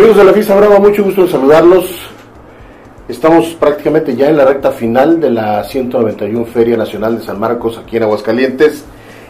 Amigos de la Fiesta Brava, mucho gusto en saludarlos. Estamos prácticamente ya en la recta final de la 191 Feria Nacional de San Marcos aquí en Aguascalientes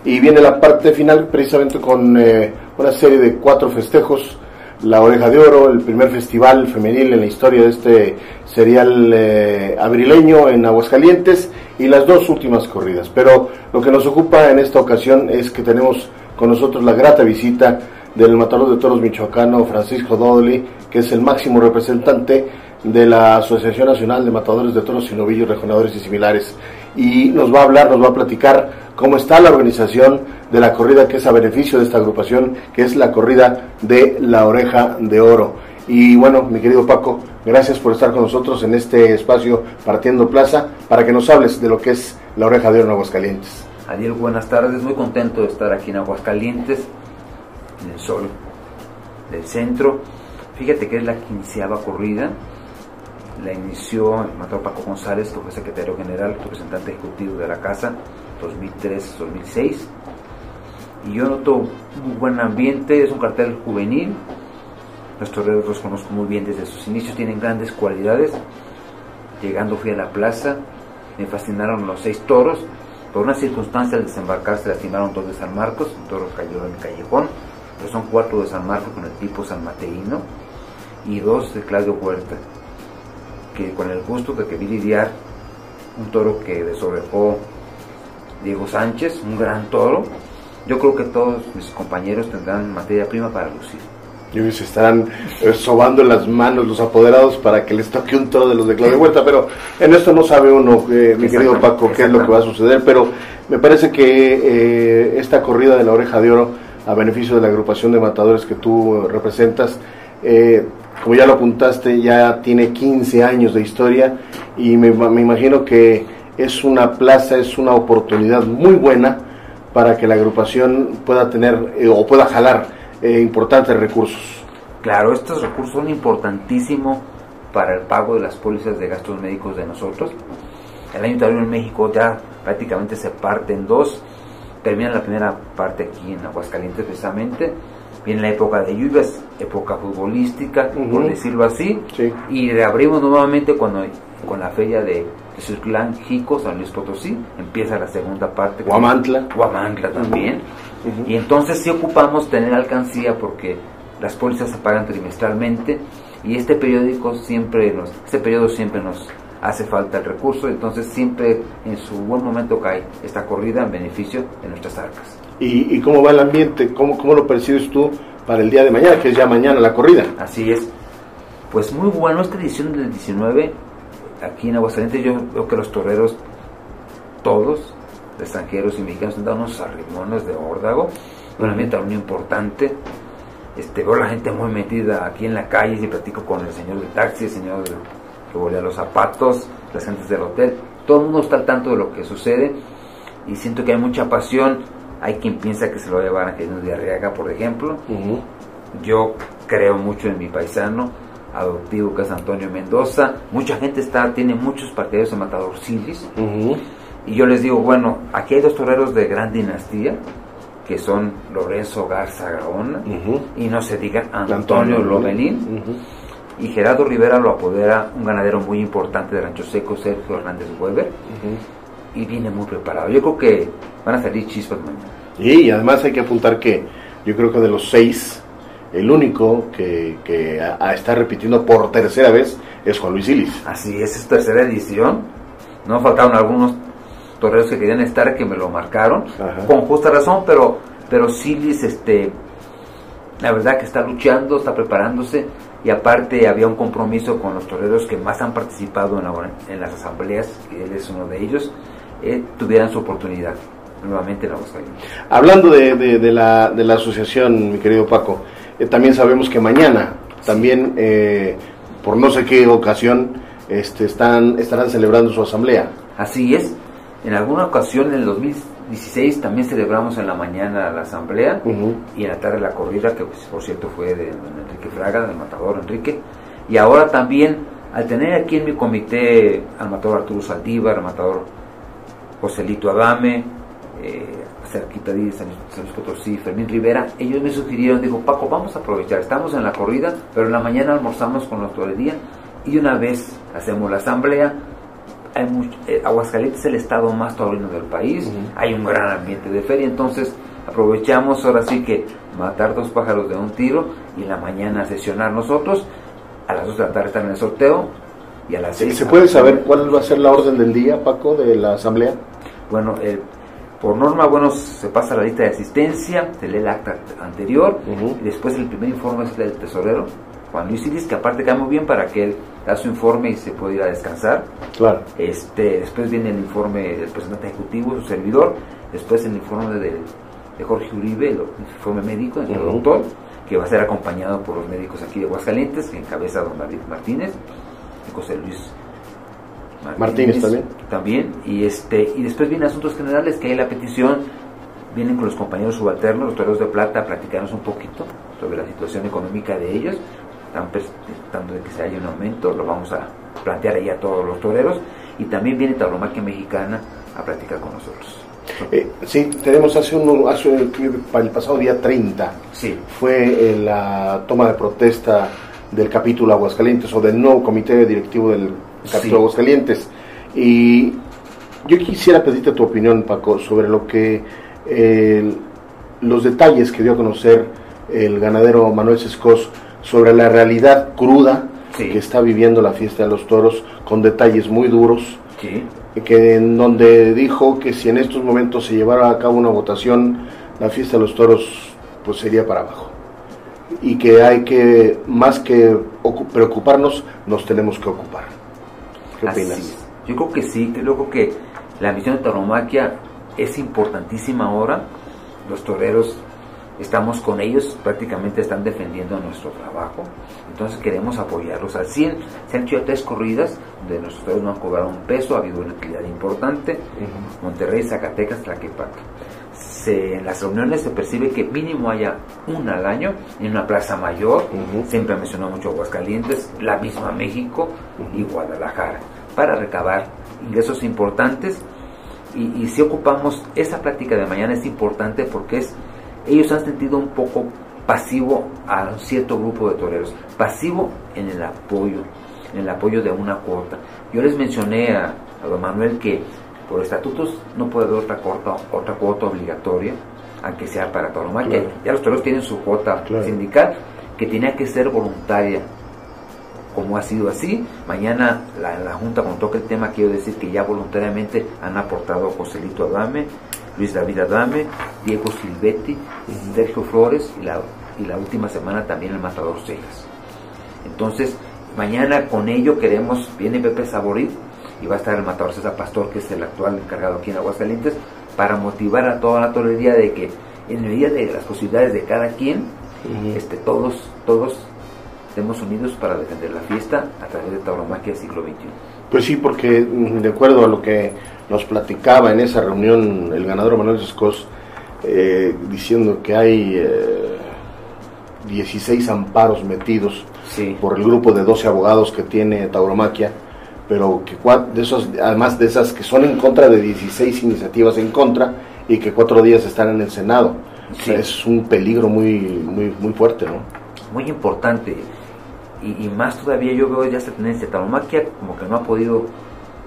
y viene la parte final precisamente con eh, una serie de cuatro festejos. La Oreja de Oro, el primer festival femenil en la historia de este serial eh, abrileño en Aguascalientes y las dos últimas corridas. Pero lo que nos ocupa en esta ocasión es que tenemos con nosotros la grata visita del matador de toros michoacano Francisco Dodley, que es el máximo representante de la Asociación Nacional de Matadores de Toros y Novillos Regionadores y similares. Y nos va a hablar, nos va a platicar cómo está la organización de la corrida que es a beneficio de esta agrupación, que es la corrida de la oreja de oro. Y bueno, mi querido Paco, gracias por estar con nosotros en este espacio Partiendo Plaza para que nos hables de lo que es la oreja de oro en Aguascalientes. Adiel, buenas tardes, muy contento de estar aquí en Aguascalientes en el sol del centro. Fíjate que es la quinceava corrida. La inició el matador Paco González, que fue secretario general, representante ejecutivo de la casa, 2003-2006. Y yo noto un buen ambiente, es un cartel juvenil. Los toreros los conozco muy bien desde sus inicios, tienen grandes cualidades. Llegando fui a la plaza, me fascinaron los seis toros. Por una circunstancia al desembarcar se lastimaron dos de San Marcos, un toro cayó en el callejón pero son cuatro de San Marcos con el tipo San Mateíno y dos de Claudio Huerta, que con el gusto de que vi lidiar un toro que desobrejó Diego Sánchez, un gran toro, yo creo que todos mis compañeros tendrán materia prima para lucir. Y se estarán eh, sobando las manos los apoderados para que les toque un toro de los de Claudio Huerta, pero en esto no sabe uno, eh, mi querido Paco, qué es lo que va a suceder, pero me parece que eh, esta corrida de la oreja de oro a beneficio de la agrupación de matadores que tú representas. Eh, como ya lo apuntaste, ya tiene 15 años de historia y me, imagino que es una plaza, es una oportunidad muy buena para que la agrupación pueda tener eh, o pueda jalar eh, importantes recursos. Claro, estos recursos son importantísimos para el pago de las pólizas de gastos médicos de nosotros. El año en México ya prácticamente se parte en dos termina la primera parte aquí en Aguascalientes precisamente, viene la época de lluvias, época futbolística, por decirlo así, y reabrimos nuevamente cuando con la feria de Circulán Jico, San Luis Potosí, empieza la segunda parte. Guamantla. Guamantla también. Y entonces sí ocupamos tener alcancía porque las pólizas se pagan trimestralmente. Y este periódico siempre nos, este periodo siempre nos hace falta el recurso, entonces siempre en su buen momento cae esta corrida en beneficio de nuestras arcas. ¿Y, cómo va el ambiente? ¿Cómo, ¿Cómo lo percibes tú para el día de mañana, que es ya mañana la corrida? Así es. Pues muy bueno, esta edición del 19, aquí en Aguascalientes, yo veo que los toreros, todos, extranjeros y mexicanos, han dado unos arrimones de órdago, un ambiente muy importante. Este, veo la gente muy metida aquí en la calle, y platico con el señor del taxi, el señor que volea los zapatos, las gentes del hotel, todo el mundo está al tanto de lo que sucede y siento que hay mucha pasión. Hay quien piensa que se lo va a llevar a Angelino de Arriaga, por ejemplo. Yo creo mucho en mi paisano adoptivo que es Antonio Mendoza. Mucha gente está, tiene muchos partidarios de Matador Silis. Y yo les digo, bueno, aquí hay dos toreros de gran dinastía, que son Lorenzo Garza Gaona, y no se diga Antonio, Antonio y Gerardo Rivera lo apodera un ganadero muy importante de Rancho Seco, Sergio Hernández Weber, y viene muy preparado. Yo creo que van a salir chispas mañana. Y además hay que apuntar que yo creo que de los seis, el único que, que a, está repitiendo por tercera vez es Juan Luis Silis. Así es, es tercera edición. No faltaron algunos toreros que querían estar que me lo marcaron, con justa razón, pero, pero Silis, este, la verdad que está luchando, está preparándose y aparte había un compromiso con los toreros que más han participado en, las asambleas, y él es uno de ellos, eh, tuvieran su oportunidad nuevamente en Aguascalientes. Hablando de, de, la, de la asociación, mi querido Paco, eh, también sabemos que mañana, también eh, por no sé qué ocasión, este, están, estarán celebrando su asamblea. Así es, en alguna ocasión en el 2016 también celebramos en la mañana la asamblea y en la tarde la corrida, que pues, por cierto fue de Enrique Fraga, del matador Enrique. Y ahora también, al tener aquí en mi comité al matador Arturo Saldívar, al matador Joselito Adame, eh, cerquita de San, San Luis Potosí, Fermín Rivera, ellos me sugirieron, dijo, Paco, vamos a aprovechar, estamos en la corrida, pero en la mañana almorzamos con la torería y una vez hacemos la asamblea, hay mucho, eh, Aguascalientes es el estado más taurino del país, hay un gran ambiente de feria, entonces aprovechamos ahora sí que matar dos pájaros de un tiro y en la mañana sesionar nosotros, a las 2 de la tarde estar en el sorteo y a las 6 ¿Se puede saber cuál va a ser la orden del día, Paco, de la asamblea? Bueno, eh, por norma, bueno, se pasa la lista de asistencia, se lee el acta anterior, y después el primer informe es el del tesorero, Juan Luis Iris, que aparte cae muy bien para que él da su informe y se pueda ir a descansar. Claro. Este, después viene el informe del presidente ejecutivo, su servidor, después el informe de, de Jorge Uribe, el informe médico, el doctor, que va a ser acompañado por los médicos aquí de Aguascalientes, que encabeza don David Martínez, y José Luis Martínez también. también, y este y después vienen asuntos generales, que hay la petición, vienen con los compañeros subalternos, los toreros de plata, a platicarnos un poquito sobre la situación económica de ellos, están tratando de que se haya un aumento, lo vamos a plantear ahí a todos los toreros, y también viene Tauromaquia Mexicana a platicar con nosotros. Eh, sí, tenemos hace, un, hace para el pasado día 30, Sí, fue eh, la toma de protesta del capítulo Aguascalientes o del nuevo comité directivo del capítulo Sí. Aguascalientes. Y yo quisiera pedirte tu opinión, Paco, sobre lo que eh, los detalles que dio a conocer el ganadero Manuel Sescos sobre la realidad cruda Sí. que está viviendo la fiesta de los toros, con detalles muy duros, sí, que en donde dijo que si en estos momentos se llevara a cabo una votación, la fiesta de los toros pues sería para abajo. Y que hay que, más que ocu- preocuparnos, nos tenemos que ocupar. ¿Qué opinas? Yo creo que sí, creo que la misión de tauromaquia es importantísima ahora. Los toreros estamos con ellos, prácticamente están defendiendo nuestro trabajo. Entonces queremos apoyarlos al 100. Se han hecho tres corridas donde nuestros toreros no han cobrado un peso, ha habido una utilidad importante. Monterrey, Zacatecas, Tlaquepaque. Se, en las reuniones se percibe que mínimo haya una al año en una plaza mayor. Siempre mencionó mucho Aguascalientes, la misma México y Guadalajara, para recabar ingresos importantes. Y, y si ocupamos esa práctica de mañana es importante porque es ellos han sentido un poco pasivo a un cierto grupo de toreros, pasivo en el apoyo, en el apoyo de una cuota. Yo les mencioné a, a don Manuel que por estatutos no puede haber otra cuota, otra cuota obligatoria, aunque sea para tauromaquia. Claro. Ya los toreros tienen su cuota Claro. sindical, que tenía que ser voluntaria, como ha sido así. Mañana la, la Junta, cuando toque el tema, quiero decir que ya voluntariamente han aportado Joselito Adame, Luis David Adame, Diego Silvetti, Sergio Flores y la, y la última semana también el Matador Cejas. Entonces, mañana con ello queremos, viene Pepe Saborit y va a estar el Matador César Pastor, que es el actual encargado aquí en Aguascalientes, para motivar a toda la torería de que en medida de las posibilidades de cada quien, este, todos, todos estemos unidos para defender la fiesta a través de tauromaquia del siglo XXI. Pues sí, porque mm, de acuerdo a lo que nos platicaba en esa reunión el ganador Manuel Sescos, eh, diciendo que hay eh, 16 amparos metidos Sí, por el grupo de 12 abogados que tiene Tauromaquia, pero que de esos, además de esas que son en contra de 16 iniciativas en contra y que cuatro días están en el Senado. O sea, Sí. es un peligro muy, muy, muy fuerte, ¿no? muy importante. Y, y más todavía yo veo ya esta tendencia. Tauromaquia como que no ha podido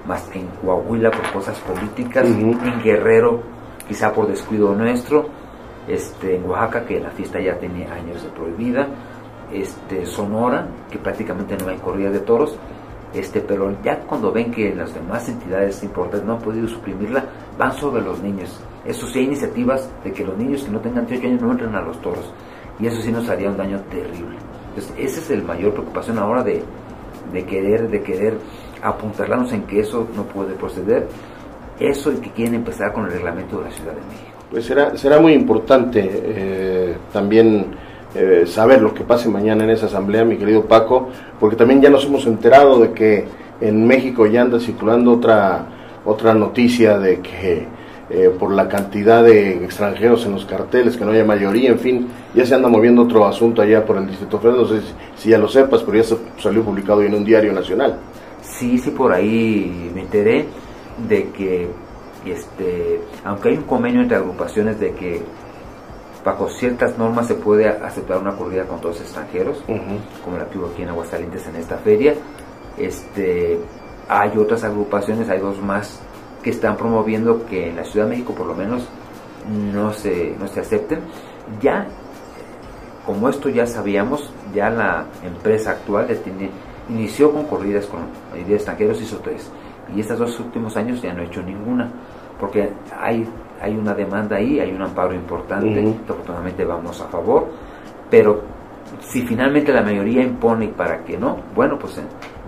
más que en Coahuila por cosas políticas, en Guerrero quizá por descuido nuestro, este, en Oaxaca que la fiesta ya tiene años de prohibida, este, Sonora que prácticamente no hay corrida de toros, este, pero ya cuando ven que las demás entidades importantes no han podido suprimirla, van sobre los niños. Eso sí hay iniciativas de que los niños que no tengan 18 años no entren a los toros. Y eso sí nos haría un daño terrible. Entonces, esa es el mayor preocupación ahora de, de querer, de querer apuntalarnos en que eso no puede proceder. Eso y que quieren empezar con el reglamento de la Ciudad de México. Pues será, será muy importante eh, también eh, saber lo que pase mañana en esa asamblea, mi querido Paco, porque también ya nos hemos enterado de que en México ya anda circulando otra, otra noticia de que eh, por la cantidad de extranjeros en los carteles, que no haya mayoría, en fin, ya se anda moviendo otro asunto allá por el Distrito Federal, no sé si, si ya lo sepas, pero ya se- salió publicado en un diario nacional. Sí, sí, por ahí me enteré de que este, aunque hay un convenio entre agrupaciones de que bajo ciertas normas se puede aceptar una corrida con todos extranjeros, como la que hubo aquí en Aguascalientes en esta feria. Este, hay otras agrupaciones, hay dos más que están promoviendo que en la Ciudad de México por lo menos no se, no se acepten. Ya, como esto ya sabíamos, ya la empresa actual tiene, inició con corridas con de extranjeros, hizo tres. Y estos dos últimos años ya no ha hecho ninguna, porque hay, hay una demanda ahí, hay un amparo importante, afortunadamente vamos a favor, pero si finalmente la mayoría impone para que no, bueno, pues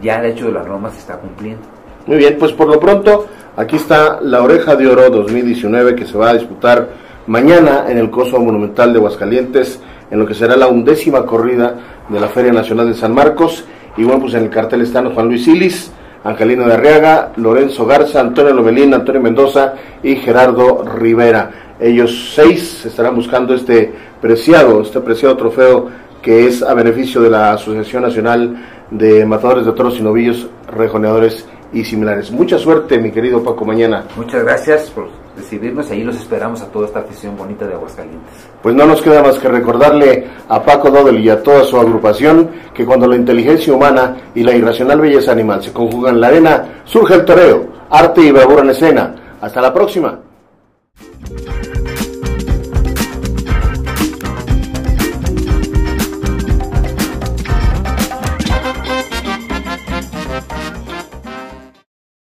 ya el hecho de las normas se está cumpliendo. Muy bien, pues por lo pronto aquí está la Oreja de Oro 2019 que se va a disputar mañana en el Coso Monumental de Aguascalientes, en lo que será la undécima corrida de la Feria Nacional de San Marcos. Y bueno, pues en el cartel están Juan Luis Silis, Angelino de Arriaga, Lorenzo Garza, Antonio Lomelín, Antonio Mendoza y Gerardo Rivera. Ellos seis estarán buscando este preciado, este preciado trofeo que es a beneficio de la Asociación Nacional de Matadores de Toros y Novillos, Rejoneadores y similares. Mucha suerte, mi querido Paco, mañana. Muchas gracias por recibirnos y ahí los esperamos a toda esta afición bonita de Aguascalientes. Pues no nos queda más que recordarle a Paco Dodel y a toda su agrupación que cuando la inteligencia humana y la irracional belleza animal se conjugan en la arena, surge el toreo, arte y bravura en escena. Hasta la próxima.